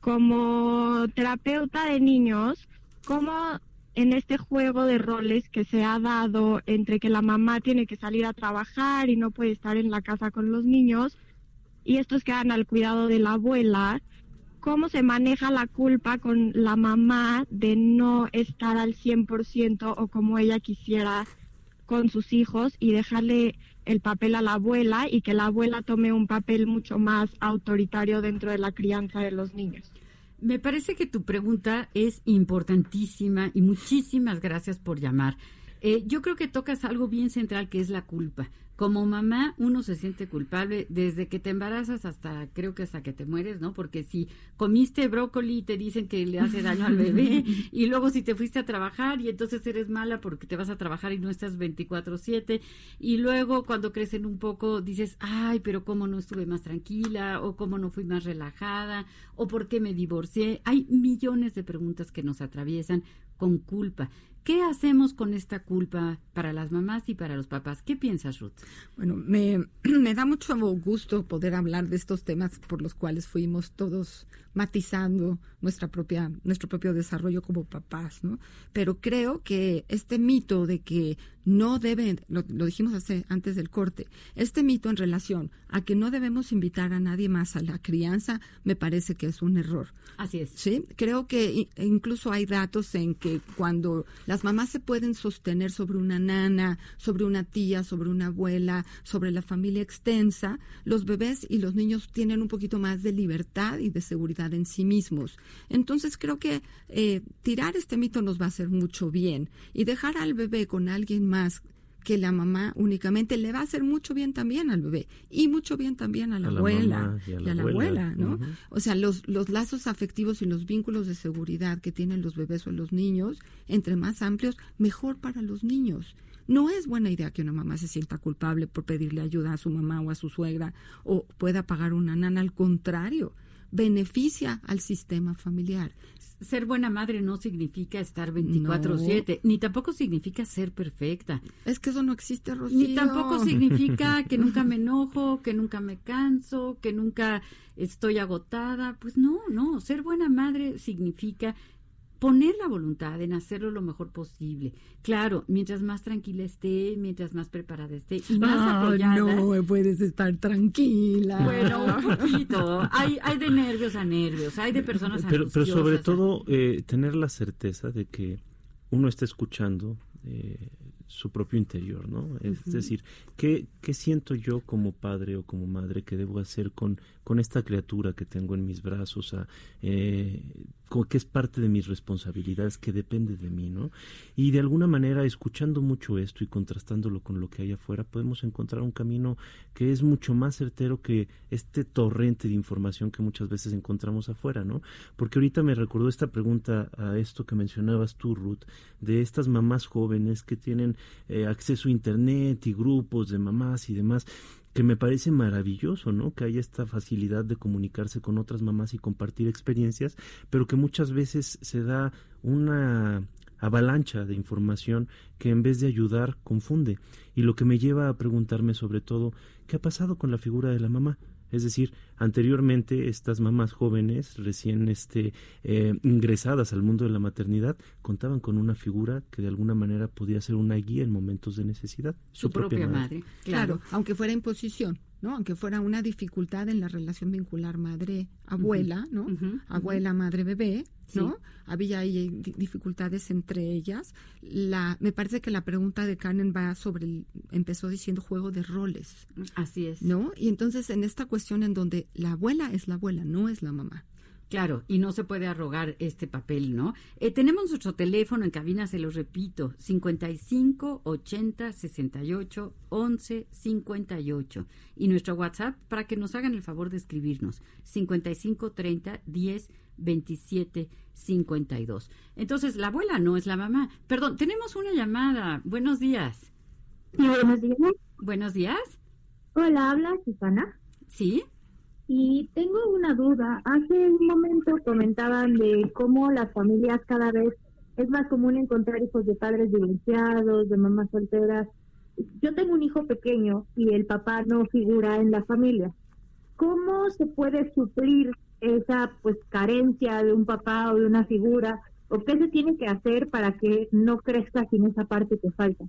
como terapeuta de niños, ¿cómo en este juego de roles que se ha dado entre que la mamá tiene que salir a trabajar y no puede estar en la casa con los niños y estos quedan al cuidado de la abuela, cómo se maneja la culpa con la mamá de no estar al 100% o como ella quisiera con sus hijos y dejarle el papel a la abuela y que la abuela tome un papel mucho más autoritario dentro de la crianza de los niños. Me parece que tu pregunta es importantísima y muchísimas gracias por llamar. Eh, yo creo que tocas algo bien central que es la culpa como mamá uno se siente culpable desde que te embarazas hasta creo que hasta que te mueres, ¿no? Porque si comiste brócoli te dicen que le hace daño al bebé y luego si te fuiste a trabajar y entonces eres mala porque te vas a trabajar y no estás 24/7 y luego cuando crecen un poco dices, "Ay, pero cómo no estuve más tranquila o cómo no fui más relajada o por qué me divorcié." Hay millones de preguntas que nos atraviesan con culpa. ¿Qué hacemos con esta culpa para las mamás y para los papás? ¿Qué piensas, Ruth? Bueno, me, me, da mucho gusto poder hablar de estos temas por los cuales fuimos todos matizando nuestra propia, nuestro propio desarrollo como papás, ¿no? Pero creo que este mito de que no deben, lo, dijimos hace, antes del corte, este mito en relación a que no debemos invitar a nadie más a la crianza, me parece que es un error. Así es. Sí, creo que incluso hay datos en que cuando las mamás se pueden sostener sobre una nana, sobre una tía, sobre una abuela, sobre la familia extensa, los bebés y los niños tienen un poquito más de libertad y de seguridad en sí mismos. Entonces creo que eh, tirar este mito nos va a hacer mucho bien y dejar al bebé con alguien más que la mamá únicamente le va a hacer mucho bien también al bebé y mucho bien también a la, abuela y a la, abuela, ¿no? O sea, los, los lazos afectivos y los vínculos de seguridad que tienen los bebés o los niños, entre más amplios, mejor para los niños. No es buena idea que una mamá se sienta culpable por pedirle ayuda a su mamá o a su suegra o pueda pagar una nana, al contrario, beneficia al sistema familiar ser buena madre no significa estar 24/7, ni tampoco significa ser perfecta. Es que eso no existe, Rocío. Ni tampoco significa que nunca me enojo, que nunca me canso, que nunca estoy agotada. Pues no, no, ser buena madre significa poner la voluntad en hacerlo lo mejor posible. Claro, mientras más tranquila esté, mientras más preparada esté y más ah, apoyada. No puedes estar tranquila. Bueno, un poquito. Hay, hay de nervios a nervios, hay de personas Pero, pero sobre todo eh, tener la certeza de que uno está escuchando eh, su propio interior, ¿no? Es decir, ¿qué, ¿qué, siento yo como padre o como madre que debo hacer con, con esta criatura que tengo en mis brazos? A, eh, que es parte de mis responsabilidades, que depende de mí, ¿no? Y de alguna manera, escuchando mucho esto y contrastándolo con lo que hay afuera, podemos encontrar un camino que es mucho más certero que este torrente de información que muchas veces encontramos afuera, ¿no? Porque ahorita me recordó esta pregunta a esto que mencionabas tú, Ruth, de estas mamás jóvenes que tienen eh, acceso a Internet y grupos de mamás y demás que me parece maravilloso, ¿no? Que haya esta facilidad de comunicarse con otras mamás y compartir experiencias, pero que muchas veces se da una avalancha de información que en vez de ayudar confunde. Y lo que me lleva a preguntarme sobre todo, ¿qué ha pasado con la figura de la mamá? Es decir, anteriormente estas mamás jóvenes recién este, eh, ingresadas al mundo de la maternidad contaban con una figura que de alguna manera podía ser una guía en momentos de necesidad. Su, propia, madre. Claro. aunque fuera en posición. ¿No? Aunque fuera una dificultad en la relación vincular madre-abuela, ¿no? Abuela-madre-bebé, ¿no? Había ahí dificultades entre ellas. La, me parece que la pregunta de Carmen va sobre, el, empezó diciendo juego de roles. Así es. ¿No? Y entonces en esta cuestión en donde la abuela es la abuela, no es la mamá. Claro, y no se puede arrogar este papel, ¿no? Eh, tenemos nuestro teléfono en cabina, se lo repito, 55 80 68 11 58. Y nuestro WhatsApp para que nos hagan el favor de escribirnos, 55 30 10 27 52. Entonces, la abuela no es la mamá. Perdón, tenemos una llamada. Buenos días. buenos días. Buenos días. Hola, habla Susana. Sí. Y tengo una duda. Hace un momento comentaban de cómo las familias cada vez es más común encontrar hijos de padres divorciados, de mamás solteras. Yo tengo un hijo pequeño y el papá no figura en la familia. ¿Cómo se puede suplir esa pues carencia de un papá o de una figura? ¿O qué se tiene que hacer para que no crezca sin esa parte que falta?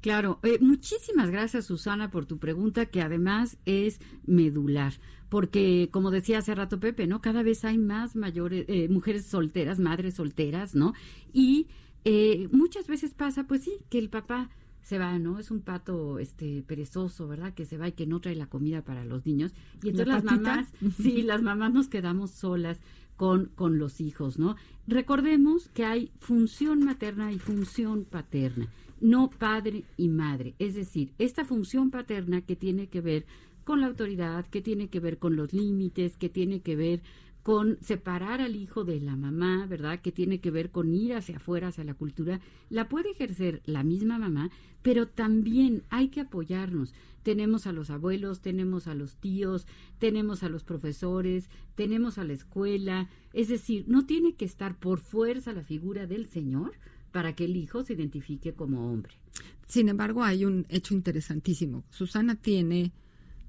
Claro, eh, muchísimas gracias Susana por tu pregunta que además es medular, porque como decía hace rato Pepe, ¿no? Cada vez hay más mayores eh, mujeres solteras, madres solteras, ¿no? Y eh, muchas veces pasa, pues sí, que el papá se va, ¿no? Es un pato este perezoso, ¿verdad? Que se va y que no trae la comida para los niños. Y entonces las mamás, sí, las mamás nos quedamos solas con, con los hijos, ¿no? Recordemos que hay función materna y función paterna no padre y madre. Es decir, esta función paterna que tiene que ver con la autoridad, que tiene que ver con los límites, que tiene que ver con separar al hijo de la mamá, ¿verdad? Que tiene que ver con ir hacia afuera, hacia la cultura, la puede ejercer la misma mamá, pero también hay que apoyarnos. Tenemos a los abuelos, tenemos a los tíos, tenemos a los profesores, tenemos a la escuela, es decir, no tiene que estar por fuerza la figura del Señor para que el hijo se identifique como hombre. Sin embargo, hay un hecho interesantísimo. Susana tiene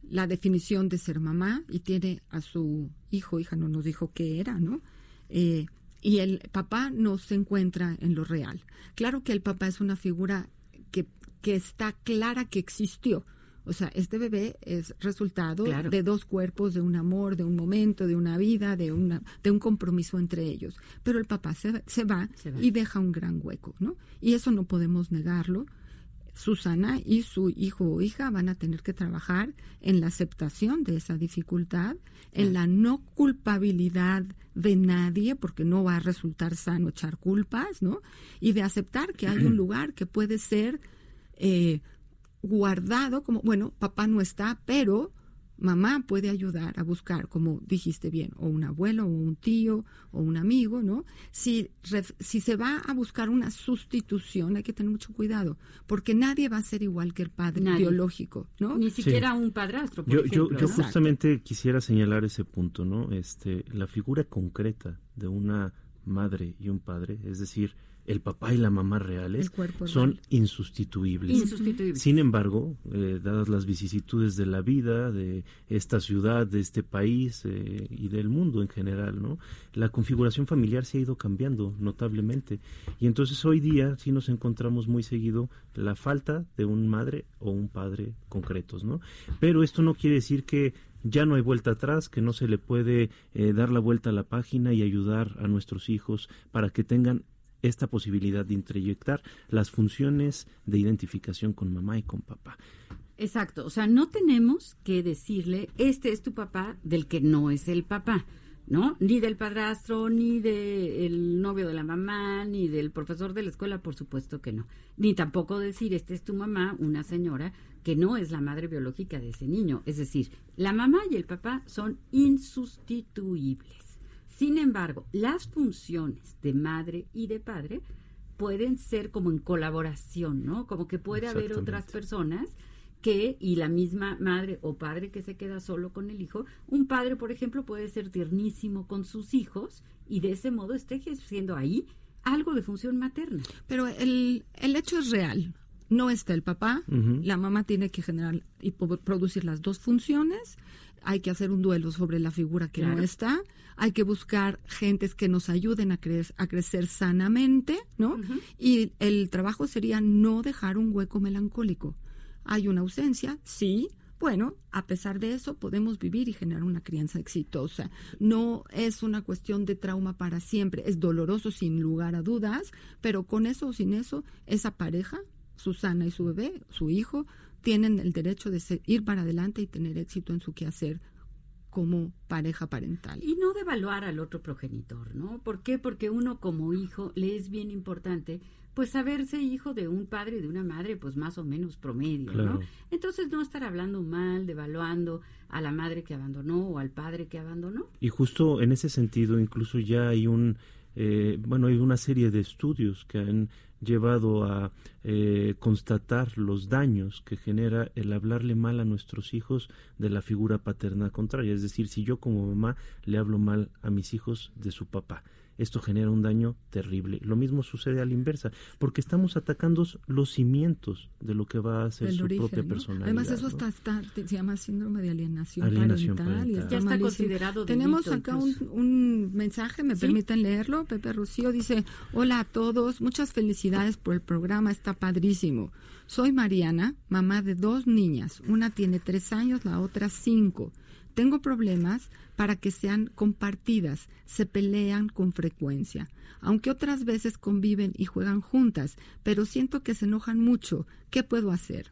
la definición de ser mamá y tiene a su hijo, hija no nos dijo qué era, ¿no? Eh, y el papá no se encuentra en lo real. Claro que el papá es una figura que, que está clara que existió, o sea, este bebé es resultado de dos cuerpos, de un amor, de un momento, de una vida, de, una, de un compromiso entre ellos. Pero el papá se, se, va, y deja un gran hueco, ¿no? Y eso no podemos negarlo. Susana y su hijo o hija van a tener que trabajar en la aceptación de esa dificultad, en la no culpabilidad de nadie, porque no va a resultar sano echar culpas, ¿no? Y de aceptar que hay un lugar que puede ser eh, guardado como, bueno, papá no está, pero mamá puede ayudar a buscar, como dijiste bien, o un abuelo, o un tío, o un amigo, ¿no? Si, si se va a buscar una sustitución, hay que tener mucho cuidado, porque nadie va a ser igual que el padre biológico, ¿no? Ni siquiera un padrastro. yo, yo, yo justamente quisiera señalar ese punto, ¿no? Este, la figura concreta de una madre y un padre, es decir, el papá y la mamá reales son insustituibles. Sin embargo, eh, dadas las vicisitudes de la vida, de esta ciudad, de este país eh, y del mundo en general, ¿no? la configuración familiar se ha ido cambiando notablemente. Y entonces hoy día sí nos encontramos muy seguido la falta de un madre o un padre concretos. ¿no? Pero esto no quiere decir que ya no hay vuelta atrás, que no se le puede eh, dar la vuelta a la página y ayudar a nuestros hijos para que tengan esta posibilidad de introyectar las funciones de identificación con mamá y con papá. Exacto, o sea, no tenemos que decirle, este es tu papá del que no es el papá. ¿no? Ni del padrastro, ni del novio de la mamá, ni del profesor de la escuela, por supuesto que no. Ni tampoco decir, esta es tu mamá, una señora que no es la madre biológica de ese niño. Es decir, la mamá y el papá son insustituibles. Sin embargo, las funciones de madre y de padre pueden ser como en colaboración, ¿no? Como que puede haber otras personas que, y la misma madre o padre que se queda solo con el hijo, un padre, por ejemplo, puede ser tiernísimo con sus hijos y de ese modo esté ejerciendo ahí algo de función materna. Pero el, el hecho es real. No está el papá, la mamá tiene que generar y producir las dos funciones hay que hacer un duelo sobre la figura que no está, hay que buscar gentes que nos ayuden a, a crecer sanamente, ¿no? Y el trabajo sería no dejar un hueco melancólico. Hay una ausencia, sí, bueno, a pesar de eso podemos vivir y generar una crianza exitosa. No es una cuestión de trauma para siempre, es doloroso sin lugar a dudas, pero con eso o sin eso, esa pareja, Susana y su bebé, su hijo, tienen el derecho de ir para adelante y tener éxito en su quehacer como pareja parental. Y no devaluar al otro progenitor, ¿no? ¿Por qué? Porque uno como hijo le es bien importante pues saberse hijo de un padre y de una madre pues más o menos promedio, ¿no? Entonces no estar hablando mal, devaluando a la madre que abandonó o al padre que abandonó. Y justo en ese sentido incluso ya hay un eh, bueno, hay una serie de estudios que han llevado a eh, constatar los daños que genera el hablarle mal a nuestros hijos de la figura paterna contraria. Es decir, si yo como mamá le hablo mal a mis hijos de su papá, esto genera un daño terrible. Lo mismo sucede a la inversa, porque estamos atacando los cimientos de lo que va a ser su propia personalidad. Además, eso está, se llama síndrome de alienación, parental, Y ya está considerado Tenemos acá un, mensaje, me permiten leerlo. Pepe Rocío dice, hola a todos, muchas felicidades por el programa, está padrísimo. Soy Mariana, mamá de dos niñas, una tiene tres años, la otra cinco. Tengo problemas para que sean compartidas, se pelean con frecuencia, aunque otras veces conviven y juegan juntas, pero siento que se enojan mucho. ¿Qué puedo hacer?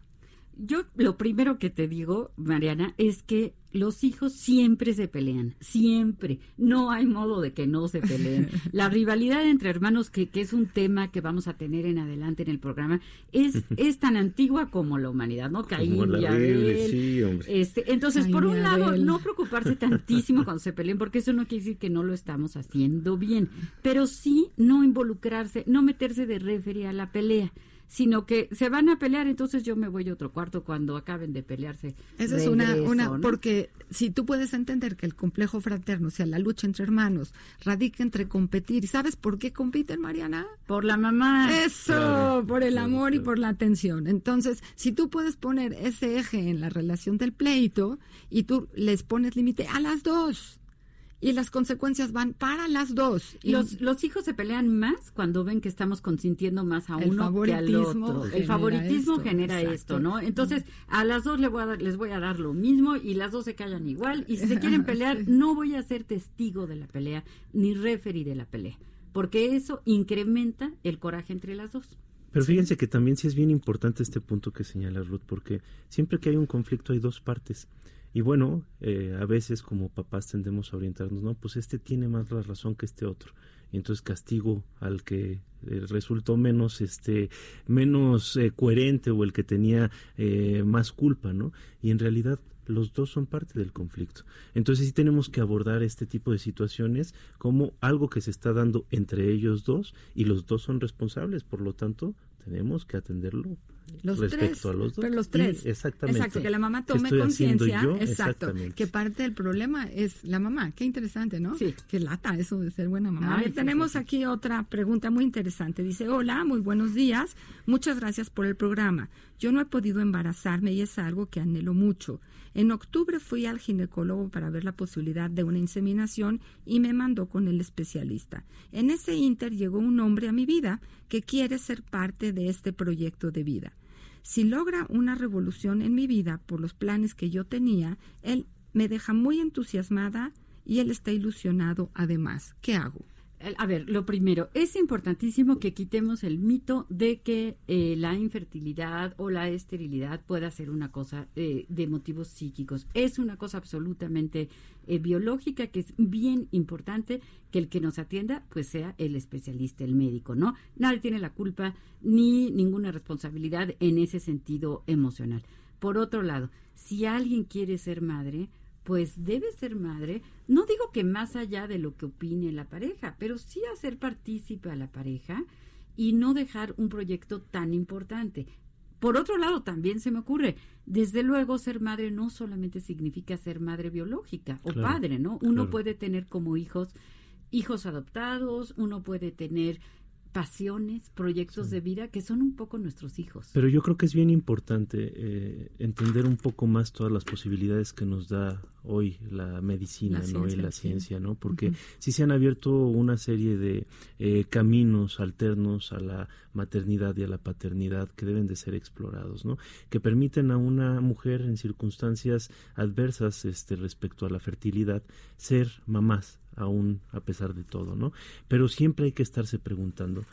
Yo lo primero que te digo, Mariana, es que los hijos siempre se pelean, siempre. No hay modo de que no se peleen. La rivalidad entre hermanos, que, que, es un tema que vamos a tener en adelante en el programa, es, es tan antigua como la humanidad, ¿no? Caín y Abel. Este, entonces, por un lado, no preocuparse tantísimo cuando se peleen, porque eso no quiere decir que no lo estamos haciendo bien, pero sí no involucrarse, no meterse de referir a la pelea sino que se van a pelear, entonces yo me voy a otro cuarto cuando acaben de pelearse. Esa es una, una porque si tú puedes entender que el complejo fraterno, o sea, la lucha entre hermanos, radica entre competir, ¿sabes por qué compiten, Mariana? Por la mamá. Eso, por el amor y por la atención. Entonces, si tú puedes poner ese eje en la relación del pleito y tú les pones límite a las dos, y las consecuencias van para las dos. los, los hijos se pelean más cuando ven que estamos consintiendo más a uno que al otro. El favoritismo genera esto, ¿no? Entonces, a las dos les voy a, dar, les voy a dar lo mismo y las dos se callan igual. Y si se quieren pelear, no voy a ser testigo de la pelea ni referee de la pelea, porque eso incrementa el coraje entre las dos. Pero fíjense que también sí es bien importante este punto que señala Ruth, porque siempre que hay un conflicto hay dos partes. Y bueno, eh, a veces como papás tendemos a orientarnos, no, pues este tiene más la razón que este otro. Y entonces castigo al que eh, resultó menos, este, menos eh, coherente o el que tenía más culpa, ¿no? Y en realidad los dos son parte del conflicto. Entonces sí tenemos que abordar este tipo de situaciones como algo que se está dando entre ellos dos y los dos son responsables, por lo tanto tenemos que atenderlo respecto a los dos. Pero los tres. exactamente. Exacto, que la mamá tome conciencia. Exacto. Que parte del problema es la mamá. Qué interesante, ¿no? Sí. Qué lata eso de ser buena mamá. tenemos aquí otra pregunta muy interesante. Dice, hola, muy buenos días. Muchas gracias por el programa. Yo no he podido embarazarme y es algo que anhelo mucho. En octubre fui al ginecólogo para ver la posibilidad de una inseminación y me mandó con el especialista. En ese inter llegó un hombre a mi vida que quiere ser parte de este proyecto de vida. Si logra una revolución en mi vida por los planes que yo tenía, él me deja muy entusiasmada y él está ilusionado además. ¿Qué hago? A ver, lo primero, es importantísimo que quitemos el mito de que eh, la infertilidad o la esterilidad pueda ser una cosa eh, de motivos psíquicos. Es una cosa absolutamente eh, biológica que es bien importante que el que nos atienda pues sea el especialista, el médico, ¿no? Nadie tiene la culpa ni ninguna responsabilidad en ese sentido emocional. Por otro lado, si alguien quiere ser madre, pues debe ser madre, no digo que más allá de lo que opine la pareja, pero sí hacer partícipe a la pareja y no dejar un proyecto tan importante. Por otro lado, también se me ocurre, desde luego ser madre no solamente significa ser madre biológica o padre, ¿no? Uno puede tener como hijos hijos adoptados, uno puede tener pasiones, proyectos de vida que son un poco nuestros hijos. Pero yo creo que es bien importante eh, entender un poco más todas las posibilidades que nos da hoy la medicina ¿no? y la ciencia, ¿no? Porque sí se han abierto una serie de eh, caminos alternos a la maternidad y a la paternidad que deben de ser explorados, ¿no? Que permiten a una mujer en circunstancias adversas este, respecto a la fertilidad ser mamás, aún a pesar de todo, ¿no? Pero siempre hay que estarse preguntando,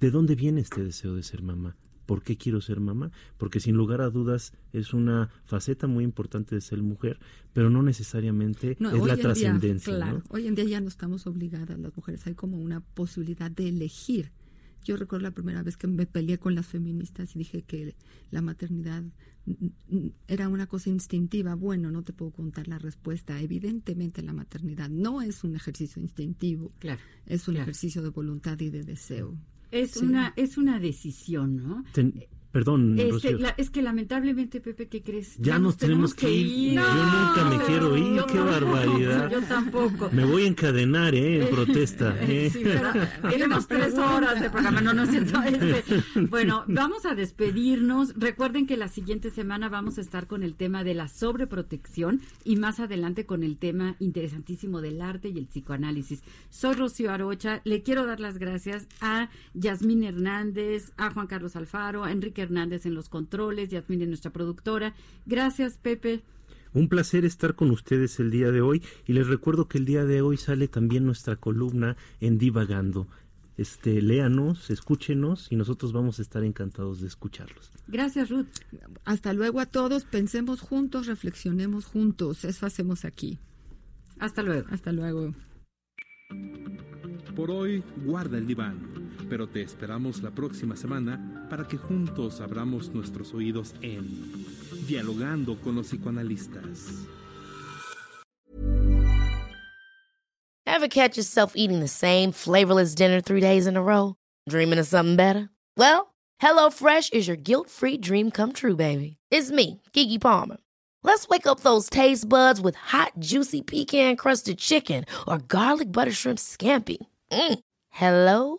¿de dónde viene este deseo de ser mamá? ¿Por qué quiero ser mamá? Porque sin lugar a dudas es una faceta muy importante de ser mujer, pero no necesariamente es la trascendencia. Claro, hoy en día ya no estamos obligadas las mujeres, hay como una posibilidad de elegir. Yo recuerdo la primera vez que me peleé con las feministas y dije que la maternidad era una cosa instintiva. Bueno, no te puedo contar la respuesta. Evidentemente la maternidad no es un ejercicio instintivo. Claro. Es un ejercicio de voluntad y de deseo. Es una es una decisión, ¿no? Perdón, este, es que lamentablemente, Pepe, ¿qué crees? Ya, nos, tenemos, que ir. Yo nunca me quiero ir, qué barbaridad. Yo tampoco. Me voy a encadenar, ¿eh? En protesta. ¿eh? Sí, tenemos tres horas de programa, no, no es cierto. Este, bueno, vamos a despedirnos. Recuerden que la siguiente semana vamos a estar con el tema de la sobreprotección y más adelante con el tema interesantísimo del arte y el psicoanálisis. Soy Rocío Arocha. Le quiero dar las gracias a Yasmín Hernández, a Juan Carlos Alfaro, a Enrique Hernández en los controles, Yasmín nuestra productora. Gracias, Pepe. Un placer estar con ustedes el día de hoy y les recuerdo que el día de hoy sale también nuestra columna en Divagando. Este, léanos, escúchenos y nosotros vamos a estar encantados de escucharlos. Gracias, Ruth. Hasta luego a todos, pensemos juntos, reflexionemos juntos, eso hacemos aquí. Hasta luego. Hasta luego. Por hoy, guarda el diván, pero te esperamos la próxima semana para que juntos abramos nuestros oídos en Dialogando con los psicoanalistas. Ever catch yourself eating the same flavorless dinner three days in a row? Dreaming of something better? Well, HelloFresh is your guilt-free dream come true, baby. It's me, Kiki Palmer. Let's wake up those taste buds with hot, juicy pecan crusted chicken or garlic butter shrimp scampi. Mm. Hello